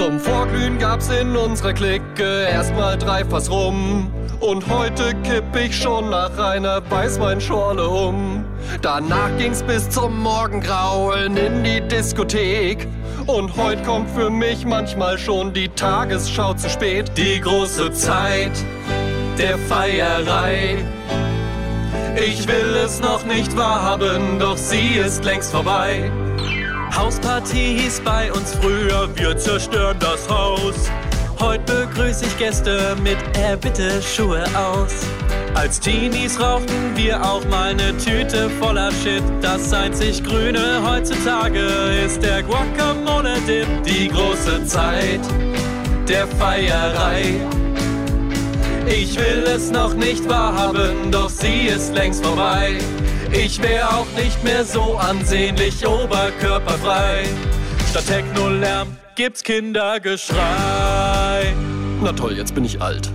Zum Vorglühen gab's in unserer Clique erstmal drei Fass rum. Und heute kipp ich schon nach einer Weißweinschorle um. Danach ging's bis zum Morgengrauen in die Diskothek. Und heute kommt für mich manchmal schon die Tagesschau zu spät. Die große Zeit der Feierei. Ich will es noch nicht wahrhaben, doch sie ist längst vorbei. Hausparty hieß bei uns früher, wir zerstören das Haus. Heute begrüße ich Gäste mit Er bitte Schuhe aus. Als Teenies rauchten wir auch mal eine Tüte voller Shit. Das einzig Grüne heutzutage ist der Guacamole-Dip. Die große Zeit der Feierei. Ich will es noch nicht wahrhaben, doch sie ist längst vorbei. Ich wär auch nicht mehr so ansehnlich oberkörperfrei. Statt Techno-Lärm gibt's Kindergeschrei. Na toll, jetzt bin ich alt.